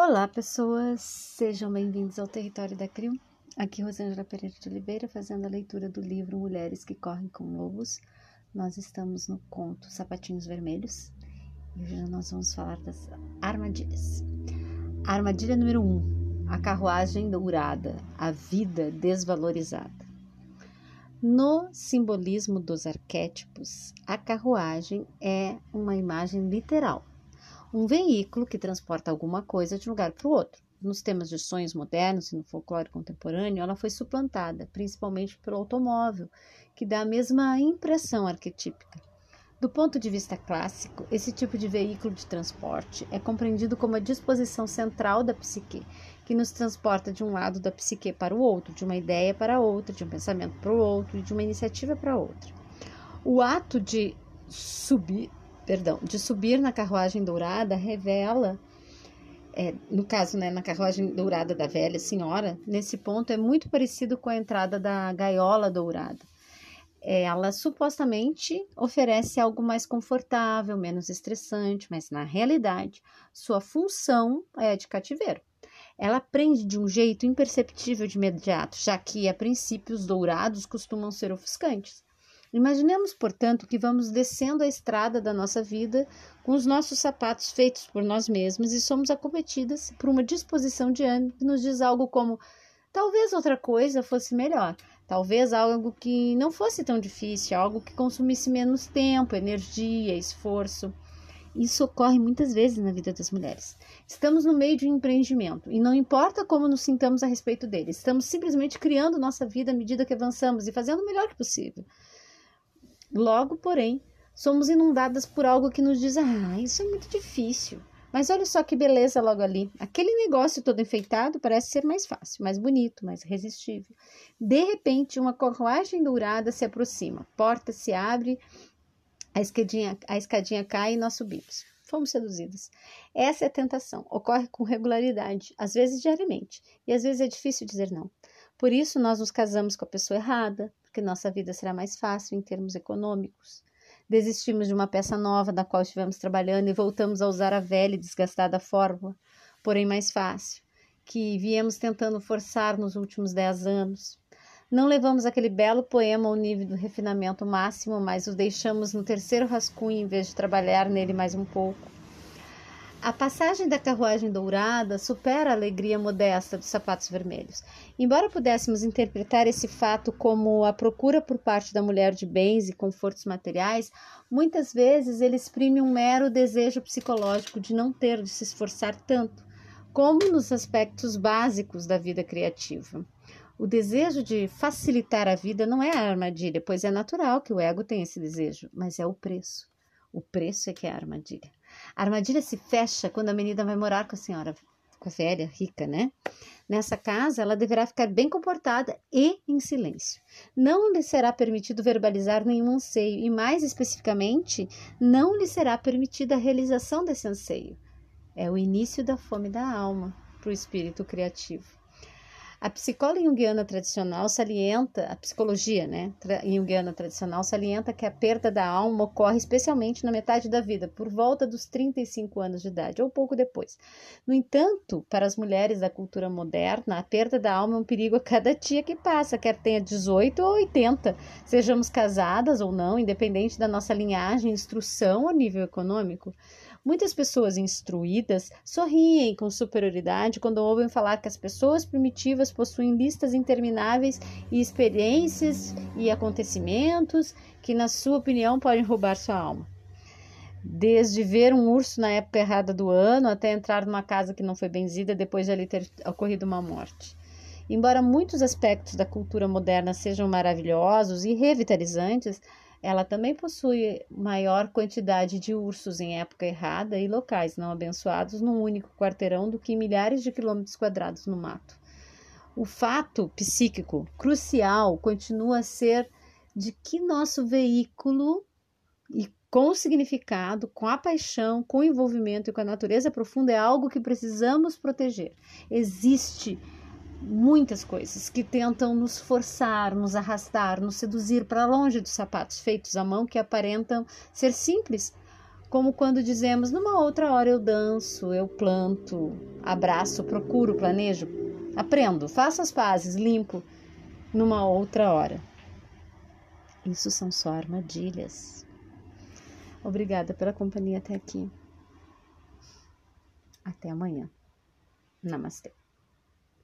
Olá, pessoas! Sejam bem-vindos ao Território da CRIO. Aqui Rosângela Pereira de Oliveira fazendo a leitura do livro Mulheres que Correm com Lobos. Nós estamos no conto Sapatinhos Vermelhos e hoje nós vamos falar das armadilhas. armadilha número 1: um, a carruagem dourada, a vida desvalorizada. No simbolismo dos arquétipos, a carruagem é uma imagem literal um veículo que transporta alguma coisa de um lugar para o outro. Nos temas de sonhos modernos e no folclore contemporâneo, ela foi suplantada, principalmente pelo automóvel, que dá a mesma impressão arquetípica. Do ponto de vista clássico, esse tipo de veículo de transporte é compreendido como a disposição central da psique, que nos transporta de um lado da psique para o outro, de uma ideia para outra, de um pensamento para o outro e de uma iniciativa para outra. O ato de subir perdão, de subir na carruagem dourada revela, é, no caso, né, na carruagem dourada da velha senhora, nesse ponto é muito parecido com a entrada da gaiola dourada. É, ela supostamente oferece algo mais confortável, menos estressante, mas na realidade sua função é de cativeiro. Ela prende de um jeito imperceptível de imediato, já que a princípio os dourados costumam ser ofuscantes. Imaginemos, portanto, que vamos descendo a estrada da nossa vida com os nossos sapatos feitos por nós mesmos e somos acometidas por uma disposição de ânimo que nos diz algo como: talvez outra coisa fosse melhor, talvez algo que não fosse tão difícil, algo que consumisse menos tempo, energia, esforço. Isso ocorre muitas vezes na vida das mulheres. Estamos no meio de um empreendimento e não importa como nos sintamos a respeito dele, estamos simplesmente criando nossa vida à medida que avançamos e fazendo o melhor que possível. Logo, porém, somos inundadas por algo que nos diz: ah, isso é muito difícil. Mas olha só que beleza logo ali. Aquele negócio todo enfeitado parece ser mais fácil, mais bonito, mais resistível. De repente, uma carruagem dourada se aproxima, porta se abre, a escadinha, a escadinha cai e nós subimos. Fomos seduzidas. Essa é a tentação. Ocorre com regularidade, às vezes diariamente, e às vezes é difícil dizer não. Por isso, nós nos casamos com a pessoa errada, porque nossa vida será mais fácil em termos econômicos. Desistimos de uma peça nova da qual estivemos trabalhando e voltamos a usar a velha e desgastada fórmula, porém mais fácil, que viemos tentando forçar nos últimos dez anos. Não levamos aquele belo poema ao nível do refinamento máximo, mas o deixamos no terceiro rascunho em vez de trabalhar nele mais um pouco. A passagem da carruagem dourada supera a alegria modesta dos sapatos vermelhos. Embora pudéssemos interpretar esse fato como a procura por parte da mulher de bens e confortos materiais, muitas vezes ele exprime um mero desejo psicológico de não ter de se esforçar tanto, como nos aspectos básicos da vida criativa. O desejo de facilitar a vida não é a armadilha, pois é natural que o ego tenha esse desejo, mas é o preço. O preço é que é a armadilha. A armadilha se fecha quando a menina vai morar com a senhora, com a velha, rica, né? Nessa casa, ela deverá ficar bem comportada e em silêncio. Não lhe será permitido verbalizar nenhum anseio e, mais especificamente, não lhe será permitida a realização desse anseio. É o início da fome da alma para o espírito criativo. A psicóloga junguiana tradicional salienta, a psicologia né, junguiana tradicional salienta que a perda da alma ocorre especialmente na metade da vida, por volta dos 35 anos de idade, ou pouco depois. No entanto, para as mulheres da cultura moderna, a perda da alma é um perigo a cada dia que passa, quer tenha 18 ou 80, sejamos casadas ou não, independente da nossa linhagem, instrução ou nível econômico. Muitas pessoas instruídas sorriem com superioridade quando ouvem falar que as pessoas primitivas possuem listas intermináveis e experiências e acontecimentos que, na sua opinião, podem roubar sua alma. Desde ver um urso na época errada do ano até entrar numa casa que não foi benzida depois de ali ter ocorrido uma morte. Embora muitos aspectos da cultura moderna sejam maravilhosos e revitalizantes, ela também possui maior quantidade de ursos em época errada e locais não abençoados num único quarteirão do que milhares de quilômetros quadrados no mato. O fato psíquico crucial continua a ser de que nosso veículo e com significado, com a paixão, com o envolvimento e com a natureza profunda é algo que precisamos proteger. Existe muitas coisas que tentam nos forçar, nos arrastar, nos seduzir para longe dos sapatos feitos à mão que aparentam ser simples, Como quando dizemos, numa outra hora eu danço, eu planto, abraço, procuro, planejo, aprendo, faço as pazes, limpo, numa outra hora. Isso são só armadilhas. Obrigada pela companhia até aqui. Até amanhã. Namastê.